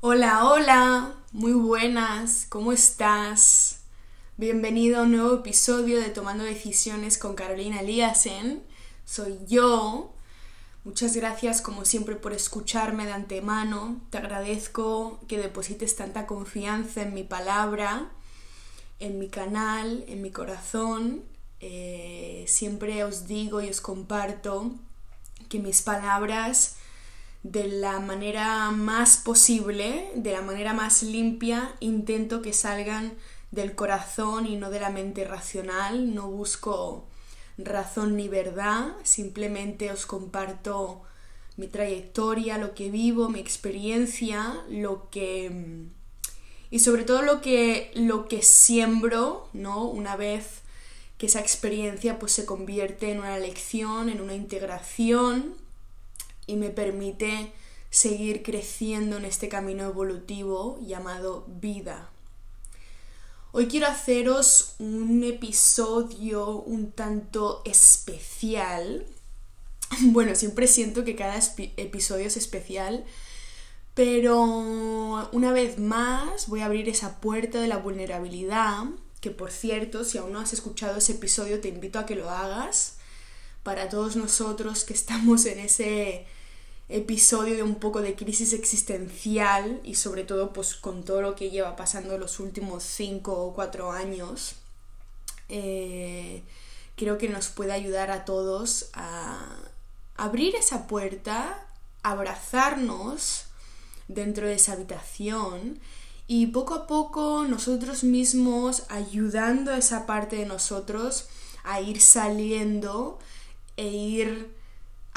Hola, hola, muy buenas, ¿cómo estás? Bienvenido a un nuevo episodio de Tomando Decisiones con Carolina Liasen. Soy yo. Muchas gracias como siempre por escucharme de antemano. Te agradezco que deposites tanta confianza en mi palabra, en mi canal, en mi corazón. Eh, siempre os digo y os comparto que mis palabras de la manera más posible, de la manera más limpia, intento que salgan del corazón y no de la mente racional. No busco razón ni verdad, simplemente os comparto mi trayectoria, lo que vivo, mi experiencia, lo que y sobre todo lo que lo que siembro, ¿no? Una vez que esa experiencia pues se convierte en una lección, en una integración y me permite seguir creciendo en este camino evolutivo llamado vida. Hoy quiero haceros un episodio un tanto especial. Bueno, siempre siento que cada episodio es especial, pero una vez más voy a abrir esa puerta de la vulnerabilidad, que por cierto, si aún no has escuchado ese episodio, te invito a que lo hagas para todos nosotros que estamos en ese episodio de un poco de crisis existencial y sobre todo pues con todo lo que lleva pasando los últimos 5 o 4 años eh, creo que nos puede ayudar a todos a abrir esa puerta abrazarnos dentro de esa habitación y poco a poco nosotros mismos ayudando a esa parte de nosotros a ir saliendo e ir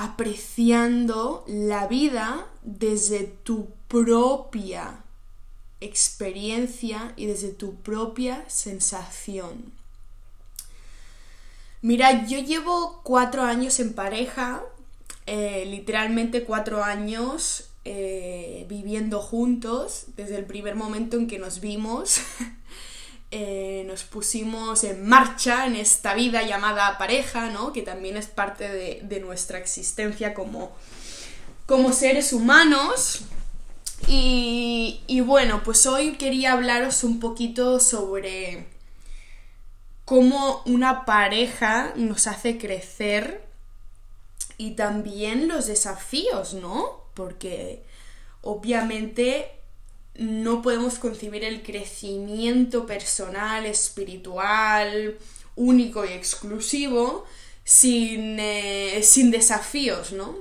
apreciando la vida desde tu propia experiencia y desde tu propia sensación. Mira, yo llevo cuatro años en pareja, eh, literalmente cuatro años eh, viviendo juntos desde el primer momento en que nos vimos. Eh, nos pusimos en marcha en esta vida llamada pareja, ¿no? Que también es parte de, nuestra existencia como, como seres humanos. Y, y, bueno, pues hoy quería hablaros un poquito sobre cómo una pareja nos hace crecer y también los desafíos, ¿no? Porque obviamente no podemos concebir el crecimiento personal, espiritual, único y exclusivo sin, eh, sin desafíos, ¿no?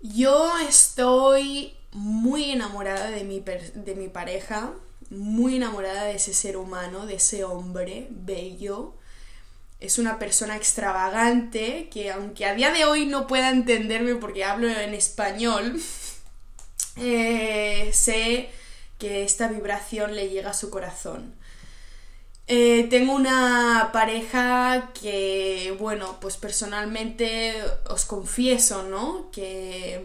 Yo estoy muy enamorada de mi, de mi pareja, muy enamorada de ese ser humano, de ese hombre bello. Es una persona extravagante que aunque a día de hoy no pueda entenderme porque hablo en español, eh, sé que esta vibración le llega a su corazón. Eh, tengo una pareja que, bueno, pues personalmente os confieso, ¿no? Que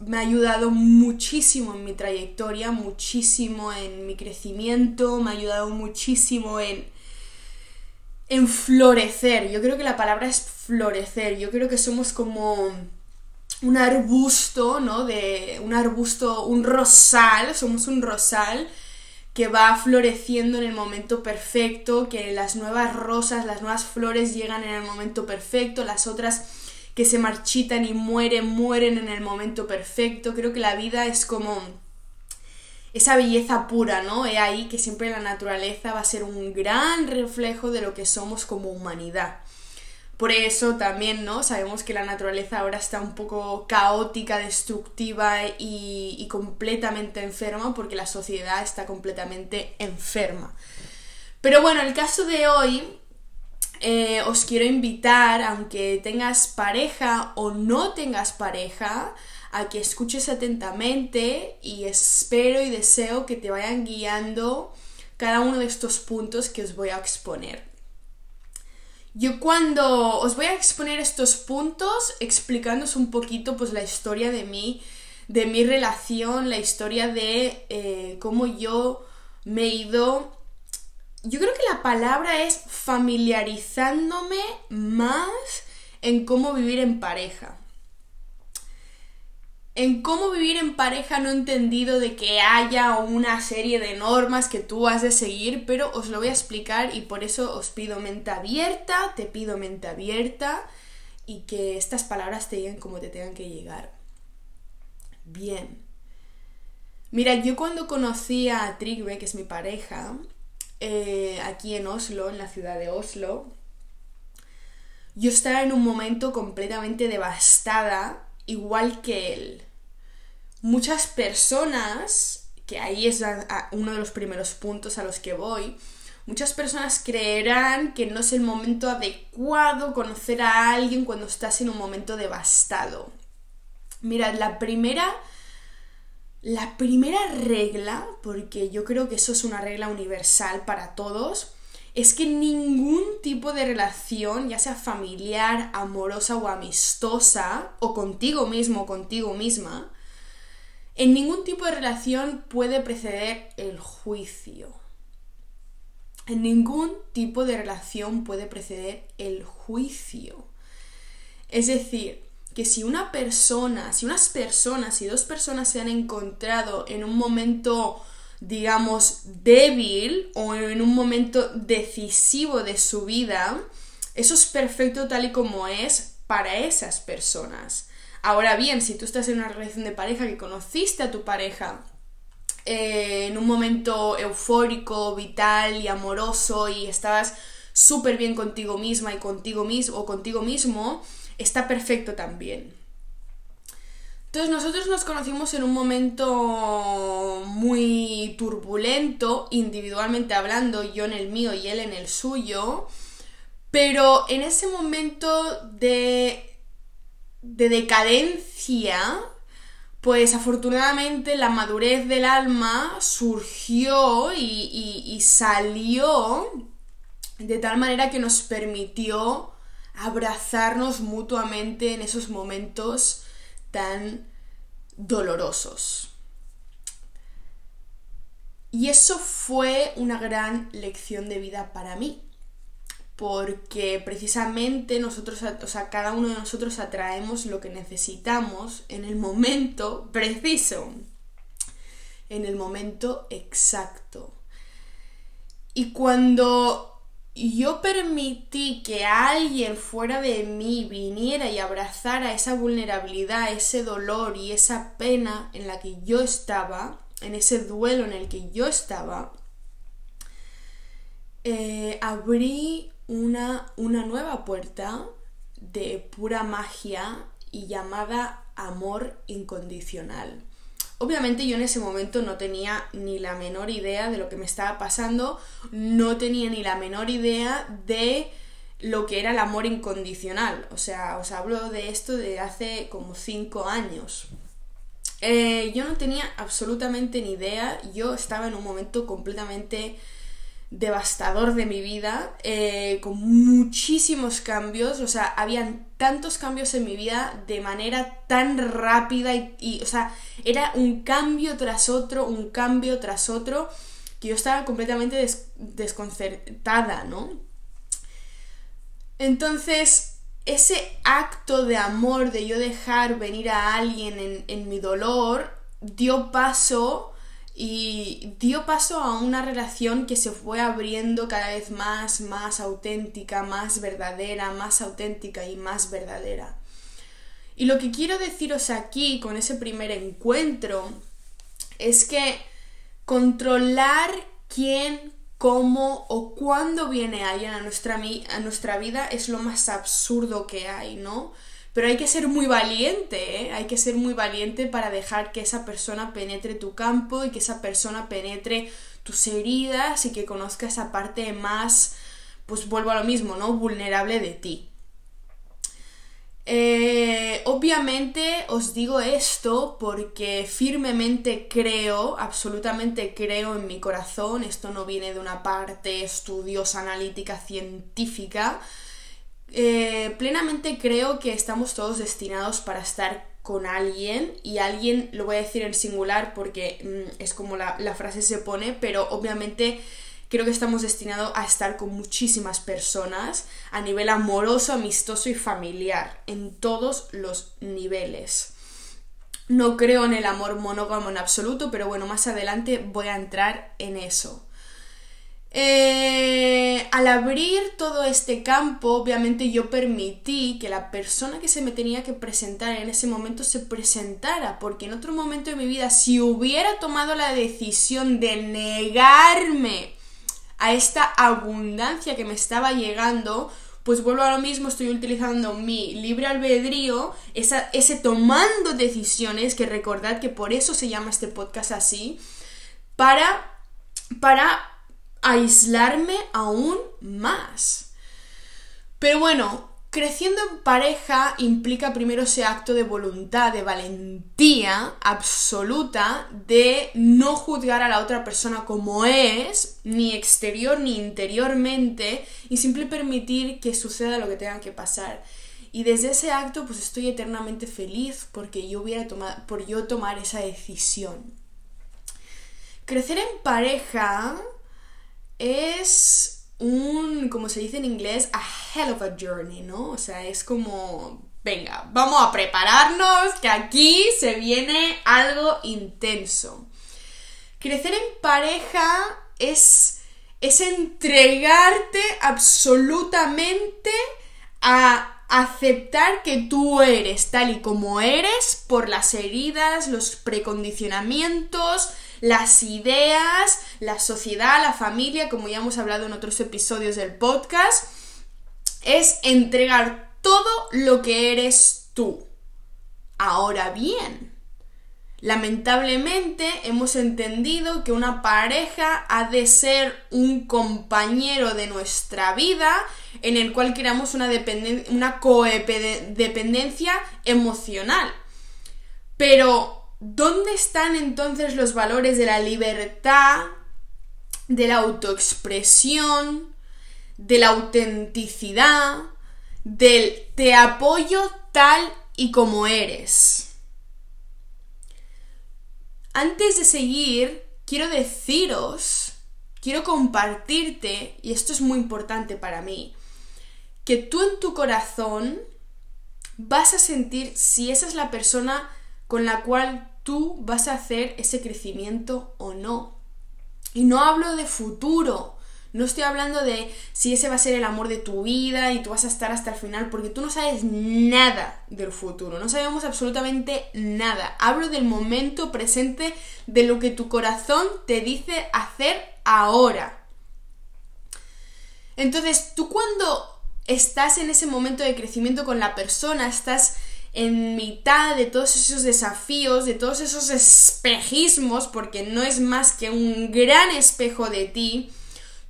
me ha ayudado muchísimo en mi trayectoria, muchísimo en mi crecimiento, me ha ayudado muchísimo en, en florecer. Yo creo que la palabra es florecer. Yo creo que somos como un arbusto, ¿no? De un arbusto, un rosal, somos un rosal que va floreciendo en el momento perfecto, que las nuevas rosas, las nuevas flores llegan en el momento perfecto, las otras que se marchitan y mueren, mueren en el momento perfecto. Creo que la vida es como esa belleza pura, ¿no? He ahí que siempre la naturaleza va a ser un gran reflejo de lo que somos como humanidad. Por eso también, ¿no? Sabemos que la naturaleza ahora está un poco caótica, destructiva y, completamente enferma porque la sociedad está completamente enferma. Pero bueno, el caso de hoy eh, os quiero invitar, aunque tengas pareja o no tengas pareja, a que escuches atentamente y espero y deseo que te vayan guiando cada uno de estos puntos que os voy a exponer. Yo cuando os voy a exponer estos puntos, explicándoos un poquito pues la historia de mí, de mi relación, la historia de eh, cómo yo me he ido... Yo creo que la palabra es familiarizándome más en cómo vivir en pareja. En cómo vivir en pareja no he entendido de que haya una serie de normas que tú has de seguir, pero os lo voy a explicar y por eso os pido mente abierta, te pido mente abierta y que estas palabras te lleguen como te tengan que llegar. Bien. Mira, yo cuando conocí a Trigve, que es mi pareja, eh, aquí en Oslo, en la ciudad de Oslo, yo estaba en un momento completamente devastada, igual que él muchas personas, que ahí es uno de los primeros puntos a los que voy, muchas personas creerán que no es el momento adecuado conocer a alguien cuando estás en un momento devastado. Mirad, la primera... La primera regla, porque yo creo que eso es una regla universal para todos, es que ningún tipo de relación, ya sea familiar, amorosa o amistosa, o contigo mismo o contigo misma, en ningún tipo de relación puede preceder el juicio. En ningún tipo de relación puede preceder el juicio. Es decir, que si una persona, si unas personas, si dos personas se han encontrado en un momento, digamos, débil o en un momento decisivo de su vida, eso es perfecto tal y como es para esas personas. Ahora bien, si tú estás en una relación de pareja que conociste a tu pareja eh, en un momento eufórico, vital y amoroso y estabas súper bien contigo misma y contigo mismo o contigo mismo, está perfecto también. Entonces nosotros nos conocimos en un momento muy turbulento, individualmente hablando, yo en el mío y él en el suyo, pero en ese momento de de decadencia, pues afortunadamente la madurez del alma surgió y, salió de tal manera que nos permitió abrazarnos mutuamente en esos momentos tan dolorosos. Y eso fue una gran lección de vida para mí porque precisamente nosotros, o sea, cada uno de nosotros atraemos lo que necesitamos en el momento preciso, en el momento exacto. Y cuando yo permití que alguien fuera de mí viniera y abrazara esa vulnerabilidad, ese dolor y esa pena en la que yo estaba, en ese duelo en el que yo estaba, eh, abrí una, una nueva puerta de pura magia y llamada amor incondicional. Obviamente yo en ese momento no tenía ni la menor idea de lo que me estaba pasando, no tenía ni la menor idea de lo que era el amor incondicional. O sea, os hablo de esto de hace como cinco años. Eh, yo no tenía absolutamente ni idea, yo estaba en un momento completamente devastador de mi vida, eh, con muchísimos cambios, o sea, habían tantos cambios en mi vida de manera tan rápida y, o sea, era un cambio tras otro, un cambio tras otro, que yo estaba completamente desconcertada, ¿no? Entonces, ese acto de amor, de yo dejar venir a alguien en, en mi dolor, dio paso y dio paso a una relación que se fue abriendo cada vez más, más auténtica, más verdadera, más auténtica y más verdadera. Y lo que quiero deciros aquí con ese primer encuentro es que controlar quién, cómo o cuándo viene alguien a nuestra, a nuestra vida es lo más absurdo que hay, ¿no? Pero hay que ser muy valiente, ¿eh? Hay que ser muy valiente para dejar que esa persona penetre tu campo y que esa persona penetre tus heridas y que conozca esa parte más, pues vuelvo a lo mismo, ¿no? Vulnerable de ti. Eh, obviamente os digo esto porque firmemente creo, absolutamente creo en mi corazón, esto no viene de una parte estudiosa, analítica, científica, eh, plenamente creo que estamos todos destinados para estar con alguien y alguien lo voy a decir en singular porque mm, es como la, la frase se pone, pero obviamente creo que estamos destinados a estar con muchísimas personas a nivel amoroso, amistoso y familiar, en todos los niveles. No creo en el amor monógamo en absoluto, pero bueno, más adelante voy a entrar en eso. Eh, al abrir todo este campo, obviamente yo permití que la persona que se me tenía que presentar en ese momento se presentara, porque en otro momento de mi vida, si hubiera tomado la decisión de negarme a esta abundancia que me estaba llegando, pues vuelvo a lo mismo, estoy utilizando mi libre albedrío, ese tomando decisiones, que recordad que por eso se llama este podcast así, para, para aislarme aún más. Pero bueno, creciendo en pareja implica primero ese acto de voluntad, de valentía absoluta, de no juzgar a la otra persona como es, ni exterior ni interiormente, y simple permitir que suceda lo que tenga que pasar. Y desde ese acto pues estoy eternamente feliz porque yo hubiera tomado, por yo tomar esa decisión. Crecer en pareja es un, como se dice en inglés, a hell of a journey, ¿no? O sea, es como, venga, vamos a prepararnos, que aquí se viene algo intenso. Crecer en pareja es, es entregarte absolutamente a aceptar que tú eres tal y como eres por las heridas, los precondicionamientos, las ideas, la sociedad, la familia, como ya hemos hablado en otros episodios del podcast, es entregar todo lo que eres tú. Ahora bien, lamentablemente hemos entendido que una pareja ha de ser un compañero de nuestra vida en el cual creamos una, una codependencia emocional. Pero ¿dónde están entonces los valores de la libertad, de la autoexpresión, de la autenticidad, del te apoyo tal y como eres? Antes de seguir, quiero deciros, quiero compartirte, y esto es muy importante para mí, que tú en tu corazón vas a sentir si esa es la persona con la cual tú vas a hacer ese crecimiento o no. Y no hablo de futuro, no estoy hablando de si ese va a ser el amor de tu vida y tú vas a estar hasta el final, porque tú no sabes nada del futuro, no sabemos absolutamente nada. Hablo del momento presente, de lo que tu corazón te dice hacer ahora. Entonces, tú cuando estás en ese momento de crecimiento con la persona, estás en mitad de todos esos desafíos, de todos esos espejismos, porque no es más que un gran espejo de ti,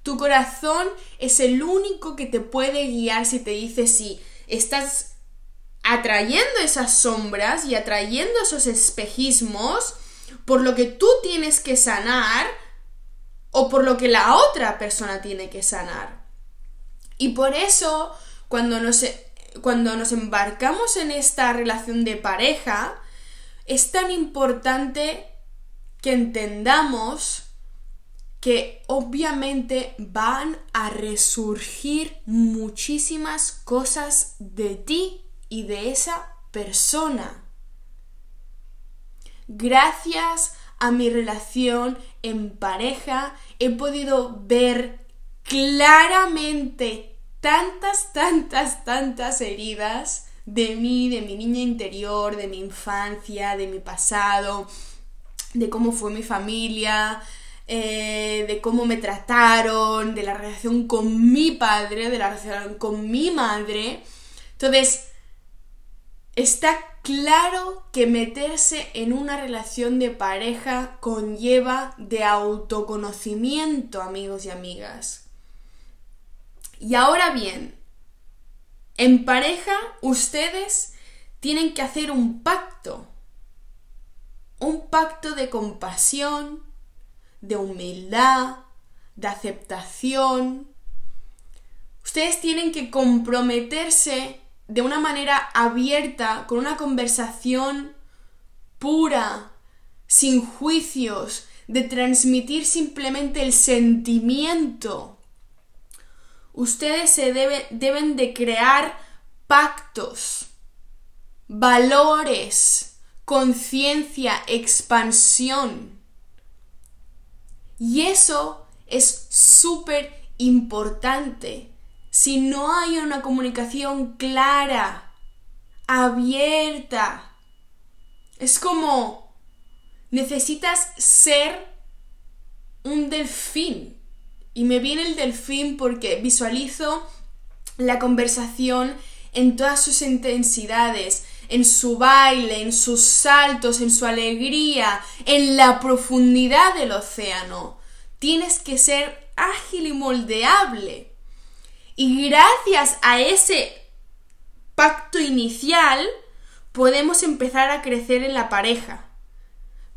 tu corazón es el único que te puede guiar si te dice si estás atrayendo esas sombras y atrayendo esos espejismos por lo que tú tienes que sanar o por lo que la otra persona tiene que sanar. Y por eso, cuando nos cuando nos embarcamos en esta relación de pareja, es tan importante que entendamos que obviamente van a resurgir muchísimas cosas de ti y de esa persona. Gracias a mi relación en pareja he podido ver claramente tantas, tantas, tantas heridas de mí, de mi niña interior, de mi infancia, de mi pasado, de cómo fue mi familia, eh, de cómo me trataron, de la relación con mi padre, de la relación con mi madre. Entonces, está claro que meterse en una relación de pareja conlleva de autoconocimiento, amigos y amigas. Y ahora bien, en pareja ustedes tienen que hacer un pacto. Un pacto de compasión, de humildad, de aceptación. Ustedes tienen que comprometerse de una manera abierta, con una conversación pura, sin juicios, de transmitir simplemente el sentimiento ustedes se deben de crear pactos, valores conciencia, expansión. Y eso es súper importante. Si no hay una comunicación clara, abierta, es como necesitas ser un delfín. Y me viene el delfín porque visualizo la conversación en todas sus intensidades, en su baile, en sus saltos, en su alegría, en la profundidad del océano. Tienes que ser ágil y moldeable. Y gracias a ese pacto inicial podemos empezar a crecer en la pareja.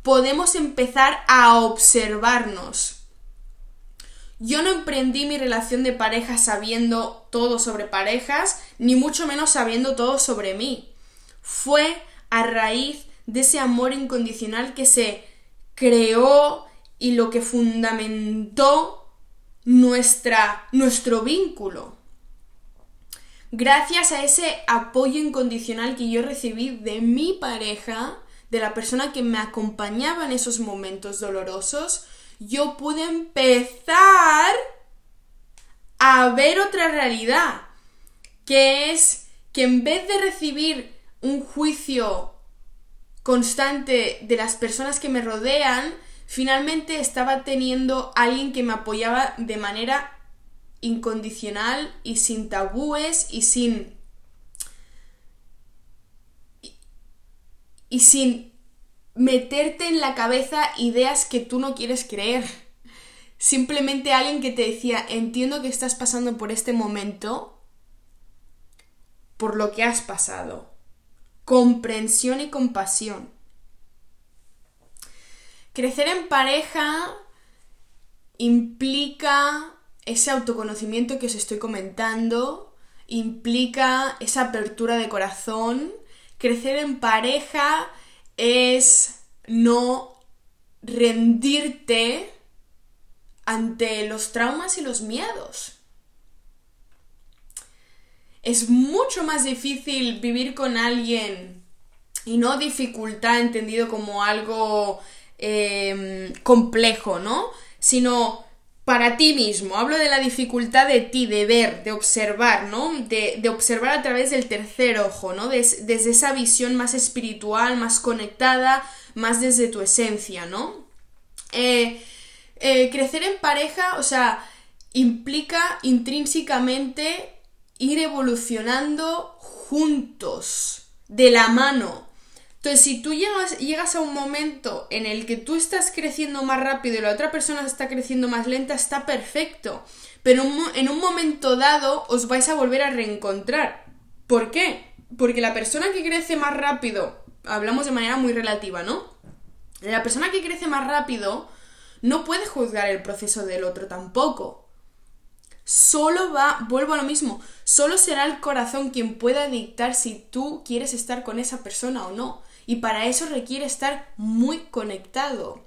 Podemos empezar a observarnos. Yo no emprendí mi relación de pareja sabiendo todo sobre parejas, ni mucho menos sabiendo todo sobre mí. Fue a raíz de ese amor incondicional que se creó y lo que fundamentó nuestra, nuestro vínculo. Gracias a ese apoyo incondicional que yo recibí de mi pareja, de la persona que me acompañaba en esos momentos dolorosos, yo pude empezar a ver otra realidad, que es que en vez de recibir un juicio constante de las personas que me rodean, finalmente estaba teniendo alguien que me apoyaba de manera incondicional y sin tabúes y sin y sin meterte en la cabeza ideas que tú no quieres creer. Simplemente alguien que te decía, entiendo que estás pasando por este momento, por lo que has pasado. Comprensión y compasión. Crecer en pareja implica ese autoconocimiento que os estoy comentando, implica esa apertura de corazón. Crecer en pareja es no rendirte ante los traumas y los miedos. Es mucho más difícil vivir con alguien y no dificultad entendido como algo em, complejo, ¿no? Sino para ti mismo. Hablo de la dificultad de ti, de ver, de observar, ¿no? De, observar a través del tercer ojo, ¿no? desde esa visión más espiritual, más conectada, más desde tu esencia, ¿no? Eh, eh, crecer en pareja, o sea, implica intrínsecamente ir evolucionando juntos, de la mano. Entonces, si tú llegas, llegas a un momento en el que tú estás creciendo más rápido y la otra persona está creciendo más lenta, está perfecto. Pero en un momento dado os vais a volver a reencontrar. ¿Por qué? Porque la persona que crece más rápido, hablamos de manera muy relativa, ¿no? La persona que crece más rápido no puede juzgar el proceso del otro tampoco. Solo va, vuelvo a lo mismo, solo será el corazón quien pueda dictar si tú quieres estar con esa persona o no. Y para eso requiere estar muy conectado.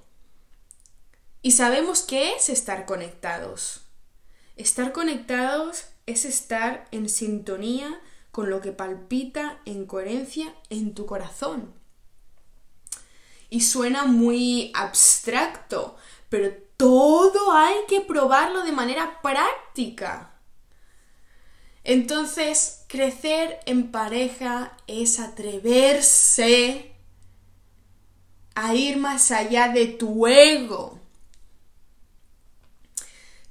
Y sabemos qué es estar conectados. Estar conectados es estar en sintonía con lo que palpita en coherencia en tu corazón. Y suena muy abstracto, pero todo hay que probarlo de manera práctica. Entonces, crecer en pareja es atreverse a ir más allá de tu ego.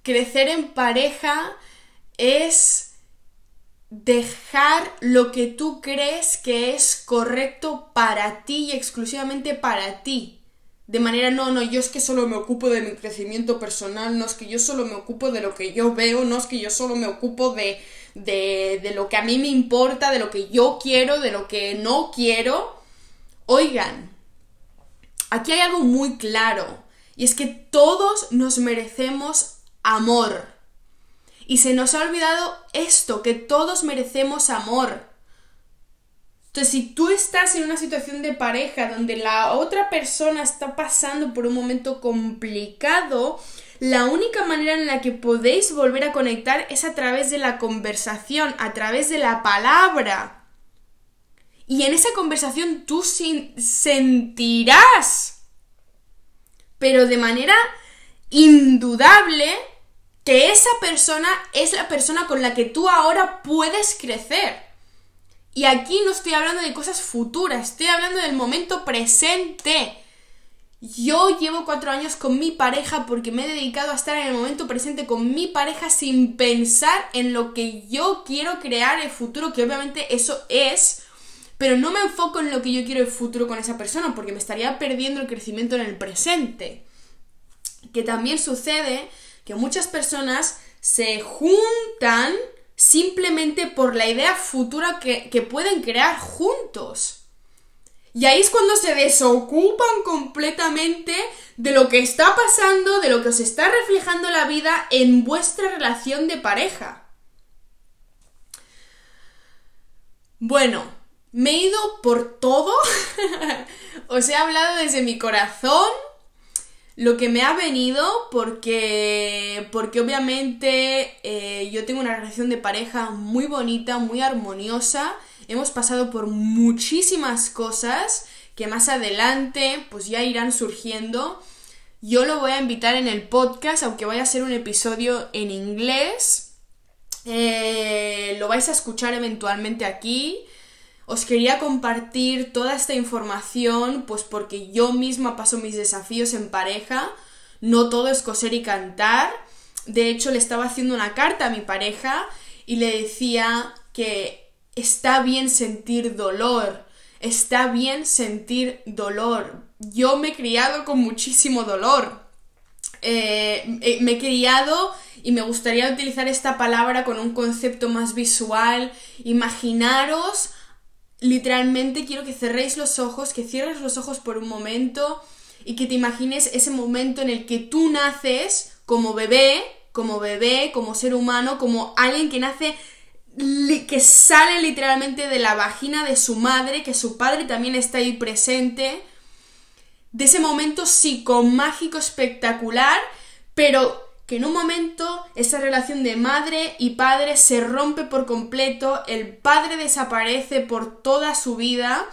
Crecer en pareja es dejar lo que tú crees que es correcto para ti y exclusivamente para ti. De manera, no, no, yo es que solo me ocupo de mi crecimiento personal, no es que yo solo me ocupo de lo que yo veo, no es que yo solo me ocupo de, de, de lo que a mí me importa, de lo que yo quiero, de lo que no quiero. Oigan, aquí hay algo muy claro, y es que todos nos merecemos amor. Y se nos ha olvidado esto, que todos merecemos amor. Entonces, si tú estás en una situación de pareja donde la otra persona está pasando por un momento complicado, la única manera en la que podéis volver a conectar es a través de la conversación, a través de la palabra. Y en esa conversación tú sentirás, pero de manera indudable, que esa persona es la persona con la que tú ahora puedes crecer. Y aquí no estoy hablando de cosas futuras, estoy hablando del momento presente. Yo llevo cuatro años con mi pareja porque me he dedicado a estar en el momento presente con mi pareja sin pensar en lo que yo quiero crear el futuro, que obviamente eso es, pero no me enfoco en lo que yo quiero el futuro con esa persona porque me estaría perdiendo el crecimiento en el presente. Que también sucede que muchas personas se juntan simplemente por la idea futura que, que pueden crear juntos. Y ahí es cuando se desocupan completamente de lo que está pasando, de lo que os está reflejando la vida en vuestra relación de pareja. Bueno, me he ido por todo. os he hablado desde mi corazón. Lo que me ha venido porque, porque obviamente eh, yo tengo una relación de pareja muy bonita, muy armoniosa hemos pasado por muchísimas cosas que más adelante pues ya irán surgiendo. Yo lo voy a invitar en el podcast, aunque vaya a ser un episodio en inglés. Eh, lo vais a escuchar eventualmente aquí. Os quería compartir toda esta información, pues porque yo misma paso mis desafíos en pareja. No todo es coser y cantar. De hecho, le estaba haciendo una carta a mi pareja y le decía que está bien sentir dolor, está bien sentir dolor. Yo me he criado con muchísimo dolor. Eh, eh, me he criado y me gustaría utilizar esta palabra con un concepto más visual. Imaginaros, literalmente quiero que cerréis los ojos, que cierres los ojos por un momento y que te imagines ese momento en el que tú naces como bebé, como bebé, como ser humano, como alguien que nace que sale literalmente de la vagina de su madre, que su padre también está ahí presente, de ese momento psicomágico espectacular, pero que en un momento esa relación de madre y padre se rompe por completo, el padre desaparece por toda su vida,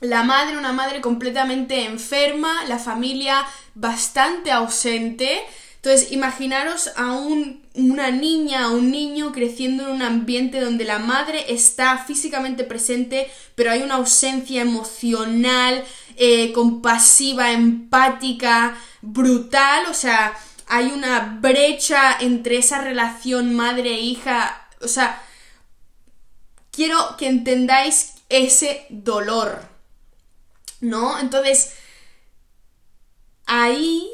la madre una madre completamente enferma, la familia bastante ausente, entonces, imaginaros a una niña, a un niño creciendo en un ambiente donde la madre está físicamente presente, pero hay una ausencia emocional, eh, compasiva, empática, brutal, o sea, hay una brecha entre esa relación madre-hija, o sea, quiero que entendáis ese dolor, ¿no? Entonces, ahí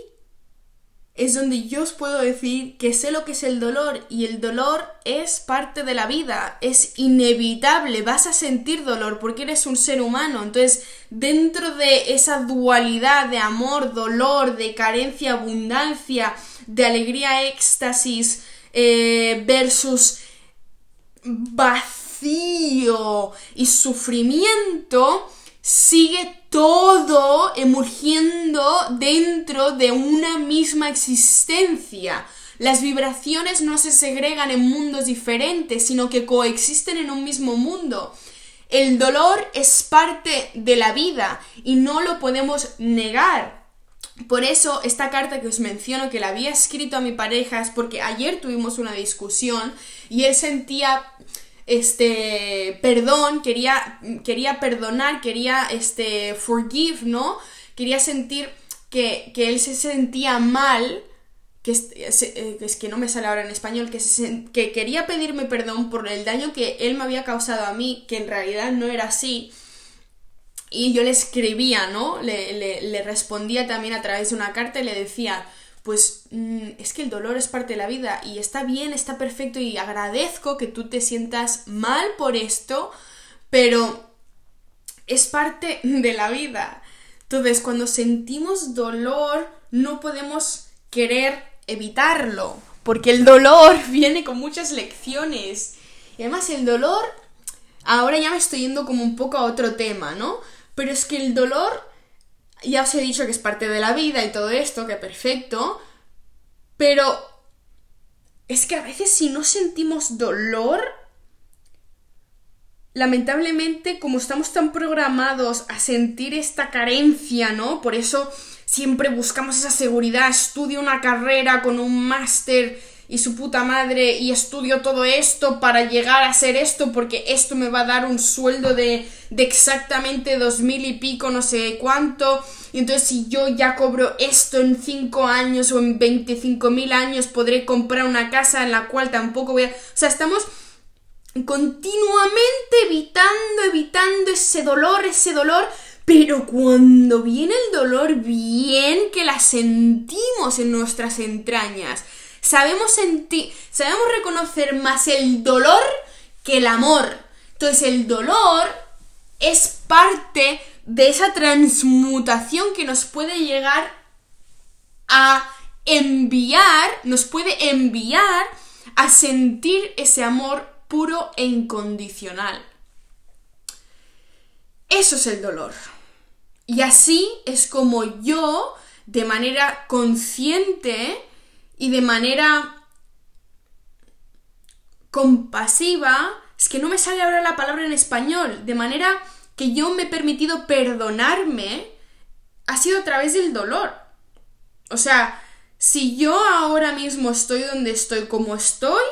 es donde yo os puedo decir que sé lo que es el dolor y el dolor es parte de la vida, es inevitable, vas a sentir dolor porque eres un ser humano. Entonces, dentro de esa dualidad de amor, dolor, de carencia, abundancia, de alegría, éxtasis eh, versus vacío y sufrimiento, sigue todo emergiendo dentro de una misma existencia. Las vibraciones no se segregan en mundos diferentes, sino que coexisten en un mismo mundo. El dolor es parte de la vida y no lo podemos negar. Por eso esta carta que os menciono que la había escrito a mi pareja es porque ayer tuvimos una discusión y él sentía este, perdón, quería, quería perdonar, quería, este, forgive, ¿no? Quería sentir que, él se sentía mal, que es, eh, es, que no me sale ahora en español, que, que quería pedirme perdón por el daño que él me había causado a mí, que en realidad no era así. Y yo le escribía, ¿no? Le, le, le respondía también a través de una carta y le decía, pues mm, es que el dolor es parte de la vida y está bien, está perfecto y agradezco que tú te sientas mal por esto, pero es parte de la vida. Entonces, cuando sentimos dolor, no podemos querer evitarlo, porque el dolor viene con muchas lecciones. Y además el dolor, ahora ya me estoy yendo como un poco a otro tema, ¿no? Pero es que el dolor ya os he dicho que es parte de la vida y todo esto, que perfecto, pero es que a veces si no sentimos dolor, lamentablemente, como estamos tan programados a sentir esta carencia, ¿no? Por eso siempre buscamos esa seguridad, estudio una carrera con un máster y su puta madre y estudio todo esto para llegar a ser esto porque esto me va a dar un sueldo de, de exactamente dos mil y pico, no sé cuánto. Y entonces si yo ya cobro esto en cinco años o en veinticinco mil años podré comprar una casa en la cual tampoco voy a... O sea, estamos continuamente evitando, evitando ese dolor, ese dolor pero cuando viene el dolor, bien que la sentimos en nuestras entrañas. Sabemos sentir, sabemos reconocer más el dolor que el amor. Entonces el dolor es parte de esa transmutación que nos puede llegar a enviar, nos puede enviar a sentir ese amor puro e incondicional. Eso es el dolor. Y así es como yo, de manera consciente y de manera compasiva, es que no me sale ahora la palabra en español, de manera que yo me he permitido perdonarme, ha sido a través del dolor. O sea, si yo ahora mismo estoy donde estoy como estoy,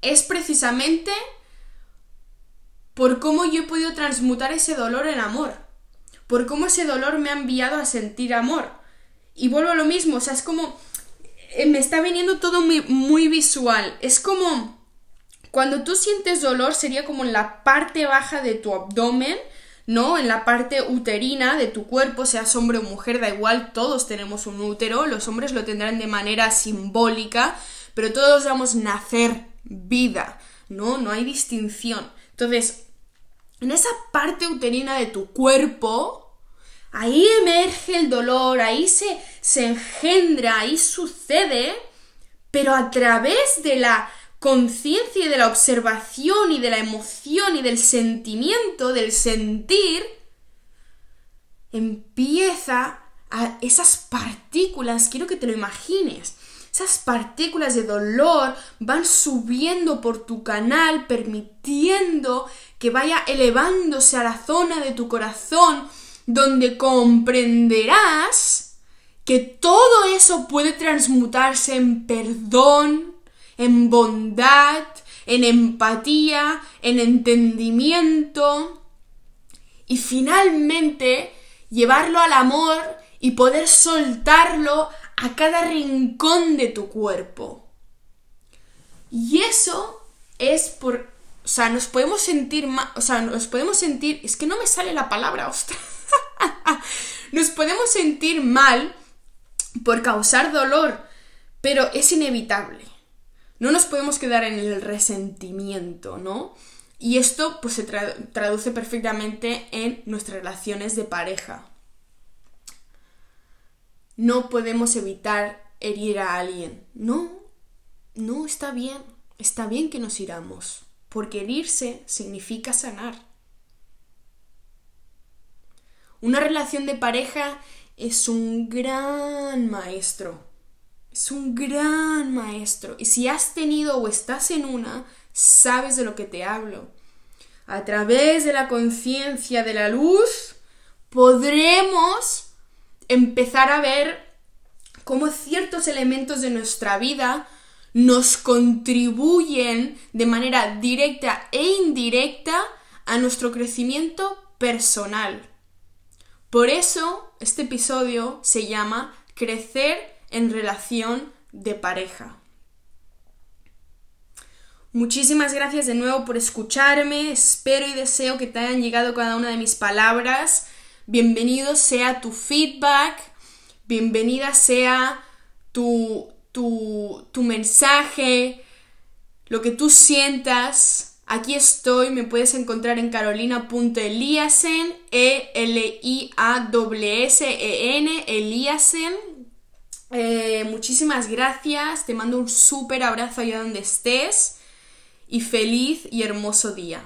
es precisamente por cómo yo he podido transmutar ese dolor en amor por cómo ese dolor me ha enviado a sentir amor. Y vuelvo a lo mismo, o sea, es como... Eh, me está viniendo todo muy, visual. Es como... Cuando tú sientes dolor sería como en la parte baja de tu abdomen, ¿no? En la parte uterina de tu cuerpo, seas hombre o mujer, da igual, todos tenemos un útero, los hombres lo tendrán de manera simbólica, pero todos vamos a nacer vida, ¿no? No hay distinción. Entonces, en esa parte uterina de tu cuerpo, ahí emerge el dolor, ahí se, se engendra, ahí sucede, pero a través de la conciencia y de la observación y de la emoción y del sentimiento, del sentir, empieza a esas partículas, quiero que te lo imagines, esas partículas de dolor van subiendo por tu canal, permitiendo que vaya elevándose a la zona de tu corazón, donde comprenderás que todo eso puede transmutarse en perdón, en bondad, en empatía, en entendimiento y finalmente llevarlo al amor y poder soltarlo a cada rincón de tu cuerpo. Y eso es por... O sea, nos podemos sentir o sea, nos podemos sentir, es que no me sale la palabra, ostras. nos podemos sentir mal por causar dolor, pero es inevitable. No nos podemos quedar en el resentimiento, ¿no? Y esto pues se traduce perfectamente en nuestras relaciones de pareja no podemos evitar herir a alguien. No, no está bien. Está bien que nos iramos, porque herirse significa sanar. Una relación de pareja es un gran maestro. Es un gran maestro. Y si has tenido o estás en una, sabes de lo que te hablo. A través de la conciencia de la luz, podremos empezar a ver cómo ciertos elementos de nuestra vida nos contribuyen de manera directa e indirecta a nuestro crecimiento personal. Por eso este episodio se llama Crecer en relación de pareja. Muchísimas gracias de nuevo por escucharme, espero y deseo que te hayan llegado cada una de mis palabras bienvenido sea tu feedback, bienvenida sea tu, tu, tu mensaje, lo que tú sientas. Aquí estoy, me puedes encontrar en carolina.eliasen, E-L-I-A-S-E-N, Eliasen. Eh, muchísimas gracias, te mando un súper abrazo allá donde estés y feliz y hermoso día.